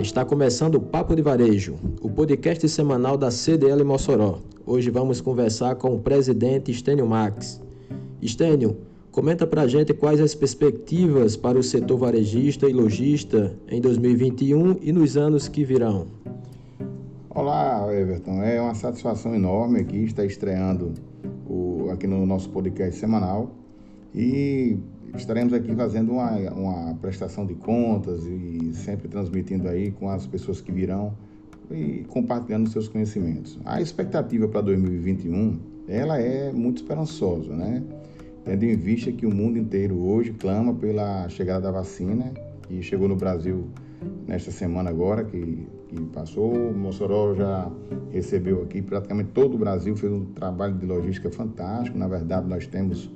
Está começando o Papo de Varejo, o podcast semanal da CDL Mossoró. Hoje vamos conversar com o presidente Estênio Max. Estênio, comenta pra gente quais as perspectivas para o setor varejista e lojista em 2021 e nos anos que virão. Olá, Everton. É uma satisfação enorme aqui estar estreando o, aqui no nosso podcast semanal e estaremos aqui fazendo uma, uma prestação de contas e sempre transmitindo aí com as pessoas que virão e compartilhando seus conhecimentos. A expectativa para 2021, ela é muito esperançosa, né? Tendo em vista que o mundo inteiro hoje clama pela chegada da vacina, que chegou no Brasil nesta semana agora, que, que passou. Mossoró já recebeu aqui, praticamente todo o Brasil fez um trabalho de logística fantástico. Na verdade, nós temos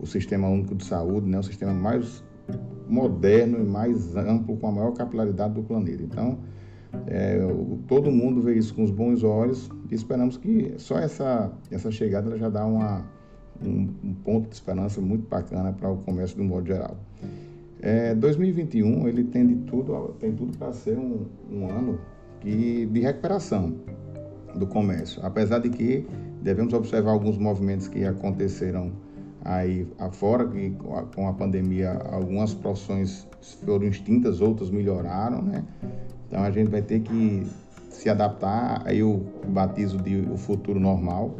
o Sistema Único de Saúde, né, o sistema mais moderno e mais amplo, com a maior capilaridade do planeta. Então, é, todo mundo vê isso com os bons olhos e esperamos que só essa, essa chegada já dá uma, um, um ponto de esperança muito bacana para o comércio do modo geral. É, 2021 ele tem de tudo, tem tudo para ser um, um ano que, de recuperação do comércio, apesar de que devemos observar alguns movimentos que aconteceram aí afora, que com a pandemia algumas profissões foram extintas, outras melhoraram, né? Então a gente vai ter que se adaptar, aí eu batizo de o futuro normal,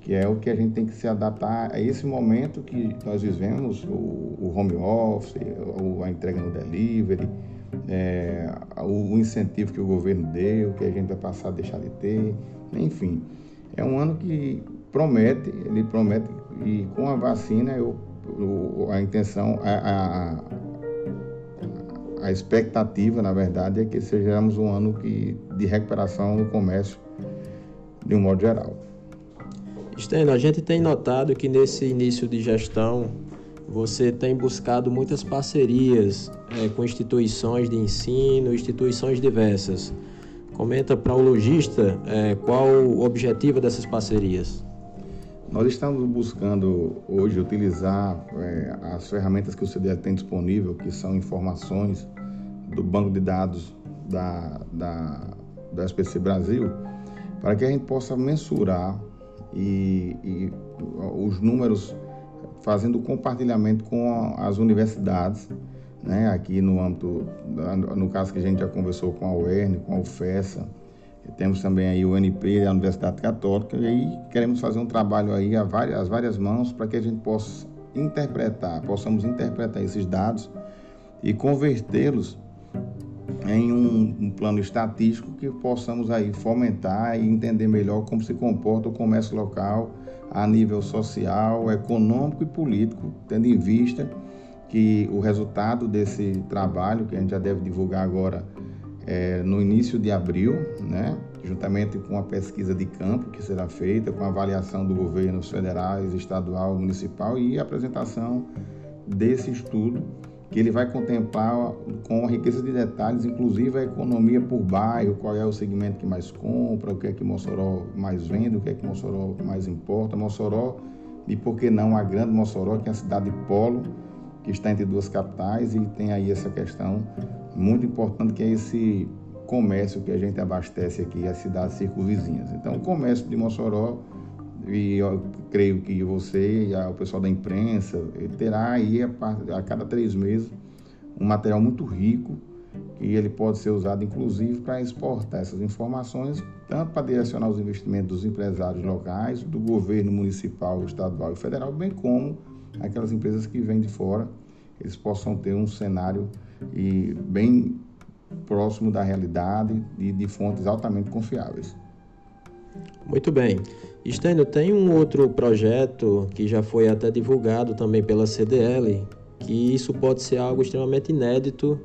que é o que a gente tem que se adaptar a esse momento que nós vivemos, o, o home office, a entrega no delivery, é, o, o incentivo que o governo deu, que a gente vai passar a deixar de ter, enfim. É um ano que promete, ele promete e com a vacina, eu, a intenção, a, a, a, expectativa, na verdade, é que sejamos um ano que, de recuperação no comércio, de um modo geral. Steno, a gente tem notado que nesse início de gestão você tem buscado muitas parcerias é, com instituições de ensino, instituições diversas. Comenta para o lojista é, qual o objetivo dessas parcerias. Nós estamos buscando hoje utilizar é, as ferramentas que o CDE tem disponível, que são informações do banco de dados da, da, da SPC Brasil, para que a gente possa mensurar e, e os números fazendo compartilhamento com as universidades, né, aqui no âmbito, no caso que a gente já conversou com a UERN, com a UFESA, temos também aí o NP, a Universidade Católica, e aí queremos fazer um trabalho aí a várias, as várias mãos para que a gente possa interpretar, possamos interpretar esses dados e convertê-los em um, um, plano estatístico que possamos aí fomentar e entender melhor como se comporta o comércio local a nível social, econômico e político, tendo em vista que o resultado desse trabalho, que a gente já deve divulgar agora é, no início de abril, né, juntamente com a pesquisa de campo que será feita, com a avaliação do governo federais, estadual, municipal e a apresentação desse estudo que ele vai contemplar com riqueza de detalhes, inclusive a economia por bairro, qual é o segmento que mais compra, o que é que Mossoró mais vende, o que é que Mossoró mais importa, Mossoró e por que não a grande Mossoró, que é a cidade polo, que está entre duas capitais e tem aí essa questão muito importante que é esse comércio que a gente abastece aqui as cidades circunvizinhas. Então, o comércio de Mossoró, e eu creio que você e o pessoal da imprensa terá aí a, a cada três meses um material muito rico que ele pode ser usado inclusive para exportar essas informações, tanto para direcionar os investimentos dos empresários locais, do governo municipal, estadual e federal, bem como aquelas empresas que vêm de fora, eles possam ter um cenário e bem próximo da realidade e de fontes altamente confiáveis. Muito bem. Estênio, tem um outro projeto que já foi até divulgado também pela CDL, que isso pode ser algo extremamente inédito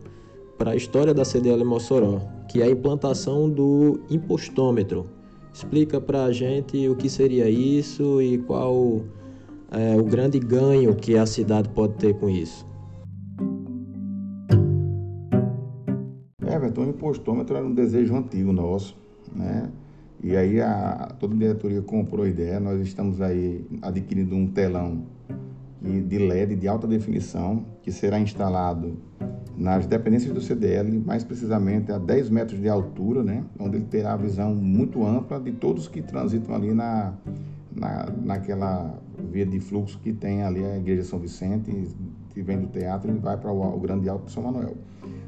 para a história da CDL Mossoró, que é a implantação do impostômetro. Explica para a gente o que seria isso e qual é o grande ganho que a cidade pode ter com isso. Everton, o impostômetro era um desejo antigo nosso, né? E aí a, toda a diretoria comprou a ideia, nós estamos aí adquirindo um telão de LED de alta definição que será instalado nas dependências do CDL, mais precisamente a 10 metros de altura, né, onde ele terá a visão muito ampla de todos que transitam ali na, na, naquela via de fluxo que tem ali a Igreja São Vicente, que vem do teatro e vai para o, o Grande Alto de São Manuel.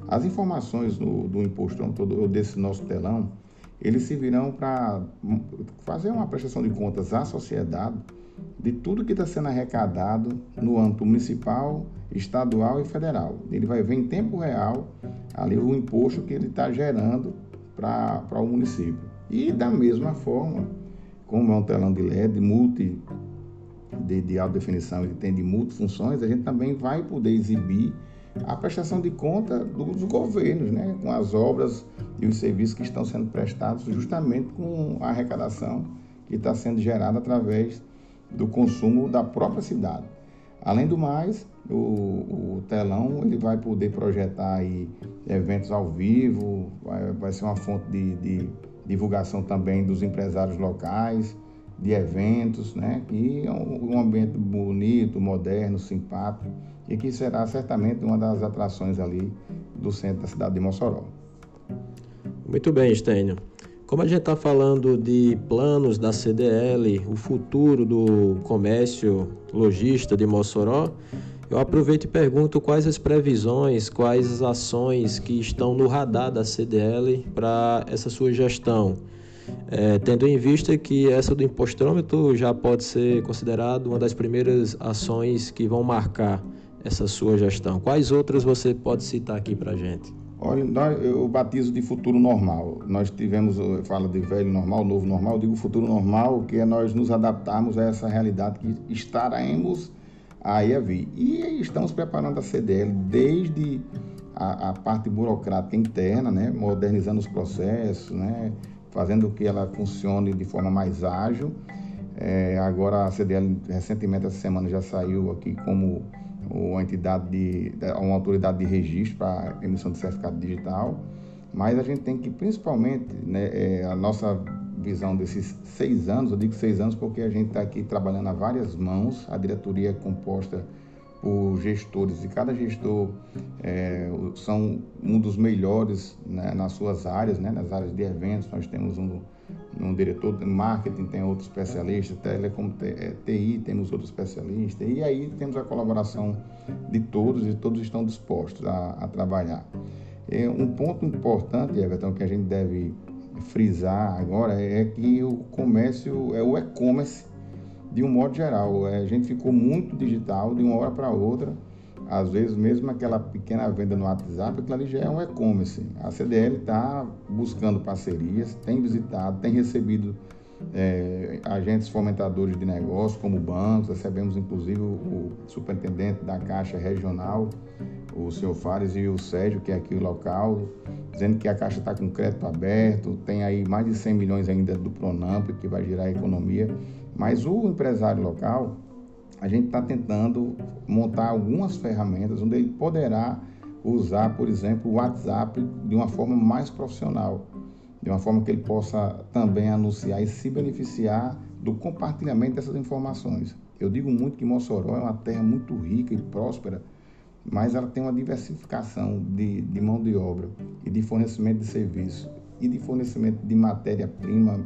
As informações do, do imposto todo desse nosso telão, eles servirão para fazer uma prestação de contas à sociedade de tudo que está sendo arrecadado no âmbito municipal, estadual e federal. Ele vai ver em tempo real ali o imposto que ele está gerando para o município. E da mesma forma, como é um telão de LED multi de, de alta definição e tem de multifunções, a gente também vai poder exibir a prestação de conta dos governos, né, com as obras e os serviços que estão sendo prestados justamente com a arrecadação que está sendo gerada através do consumo da própria cidade. Além do mais, o, o telão ele vai poder projetar aí eventos ao vivo, vai, vai ser uma fonte de, de divulgação também dos empresários locais, de eventos, né? E é um, um ambiente bonito, moderno, simpático e que será certamente uma das atrações ali do centro da cidade de Mossoró. Muito bem, Stênio. Como a gente está falando de planos da CDL, o futuro do comércio lojista de Mossoró, eu aproveito e pergunto quais as previsões, quais as ações que estão no radar da CDL para essa sua gestão. É, tendo em vista que essa do impostômetro já pode ser considerado uma das primeiras ações que vão marcar essa sua gestão. Quais outras você pode citar aqui para a gente? Olha, eu batizo de futuro normal. Nós tivemos, fala de velho normal, novo normal, eu digo futuro normal, que é nós nos adaptarmos a essa realidade que estaremos a vir. E estamos preparando a CDL desde a, a parte burocrática interna, né, modernizando os processos, né, fazendo que ela funcione de forma mais ágil. É, agora a CDL, recentemente, essa semana, já saiu aqui como uma entidade de, uma autoridade de registro para emissão de certificado digital, mas a gente tem que principalmente né, é, a nossa visão desses seis anos, eu digo seis anos porque a gente está aqui trabalhando a várias mãos, a diretoria é composta por gestores e cada gestor é, são um dos melhores né, nas suas áreas, né, nas áreas de eventos, nós temos um um diretor de marketing tem outro especialista, telecom, TI é, temos outro especialista, e aí temos a colaboração de todos e todos estão dispostos a, a trabalhar. É, um ponto importante, Everton, que a gente deve frisar agora é que o comércio é o e-commerce de um modo geral. É, a gente ficou muito digital de uma hora para outra às vezes mesmo aquela pequena venda no WhatsApp, aquilo ali já é um e-commerce. A CDL está buscando parcerias, tem visitado, tem recebido é, agentes fomentadores de negócio, como bancos, recebemos inclusive o, o, superintendente da Caixa Regional, o senhor Fares e o Sérgio, que é aqui o local, dizendo que a Caixa está com crédito aberto, tem aí mais de 100 milhões ainda do Pronamp, que vai girar a economia, mas o empresário local a gente está tentando montar algumas ferramentas onde ele poderá usar, por exemplo, o WhatsApp de uma forma mais profissional, de uma forma que ele possa também anunciar e se beneficiar do compartilhamento dessas informações. Eu digo muito que Mossoró é uma terra muito rica e próspera, mas ela tem uma diversificação de, de mão de obra e de fornecimento de serviço e de fornecimento de matéria-prima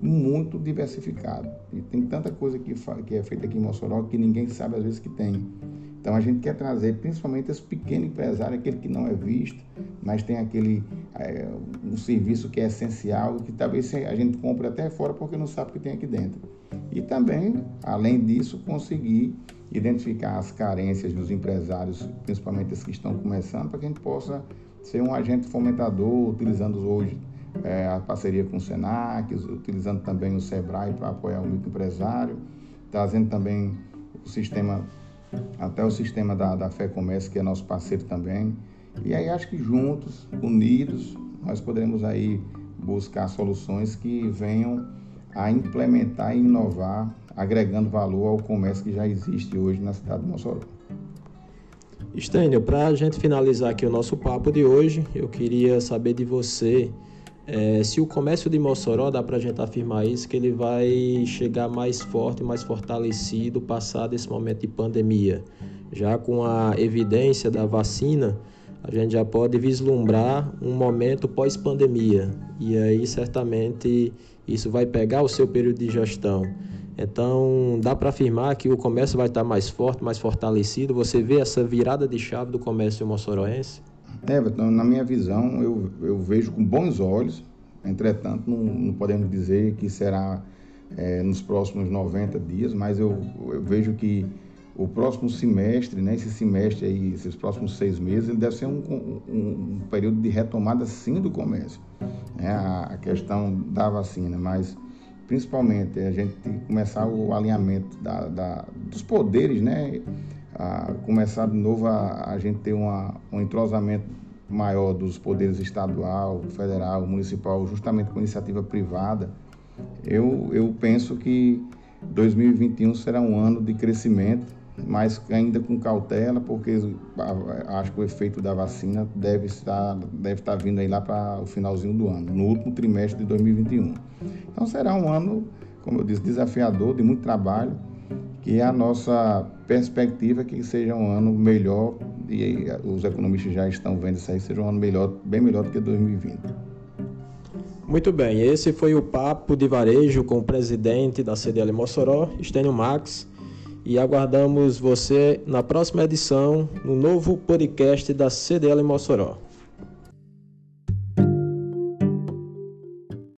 muito diversificado. E tem tanta coisa que, que é feita aqui em Mossoró que ninguém sabe às vezes que tem. Então a gente quer trazer principalmente esse pequeno empresário, aquele que não é visto, mas tem aquele é, um serviço que é essencial, que talvez a gente compre até fora porque não sabe o que tem aqui dentro. E também, além disso, conseguir identificar as carências dos empresários, principalmente os que estão começando, para que a gente possa ser um agente fomentador, utilizando hoje é, a parceria com o Senac, utilizando também o Sebrae para apoiar o microempresário, trazendo também o sistema, até o sistema da, da Fé Comércio, que é nosso parceiro também. E aí acho que juntos, unidos, nós poderemos aí buscar soluções que venham a implementar e inovar, agregando valor ao comércio que já existe hoje na cidade de Mossoró. Estênio, para a gente finalizar aqui o nosso papo de hoje, eu queria saber de você é, se o comércio de Mossoró, dá para a gente afirmar isso, que ele vai chegar mais forte, mais fortalecido passado esse momento de pandemia. Já com a evidência da vacina, a gente já pode vislumbrar um momento pós-pandemia. E aí, certamente, isso vai pegar o seu período de gestão. Então, dá para afirmar que o comércio vai estar mais forte, mais fortalecido. Você vê essa virada de chave do comércio moçoroense? Everton, na minha visão, eu, eu vejo com bons olhos. Entretanto, não, não podemos dizer que será é, nos próximos 90 dias, mas eu, eu vejo que o próximo semestre, né, esse semestre aí, esses próximos seis meses, ele deve ser um, um, um período de retomada sim do comércio. Né, a, a, questão da vacina, mas principalmente a gente tem que começar o alinhamento da, da, dos poderes, né, a começar de novo a, a gente ter uma, um entrosamento maior dos poderes estadual, federal, municipal, justamente com iniciativa privada. Eu, eu penso que 2021 será um ano de crescimento mas ainda com cautela, porque acho que o efeito da vacina deve estar, deve estar vindo aí lá para o finalzinho do ano, no último trimestre de 2021. Então será um ano, como eu disse, desafiador, de muito trabalho, que é a nossa perspectiva é que seja um ano melhor, e os economistas já estão vendo isso aí, seja um ano melhor, bem melhor do que 2020. Muito bem, esse foi o papo de varejo com o presidente da CDL Mossoró, Estênio Max, e aguardamos você na próxima edição no novo podcast da CDL Mossoró.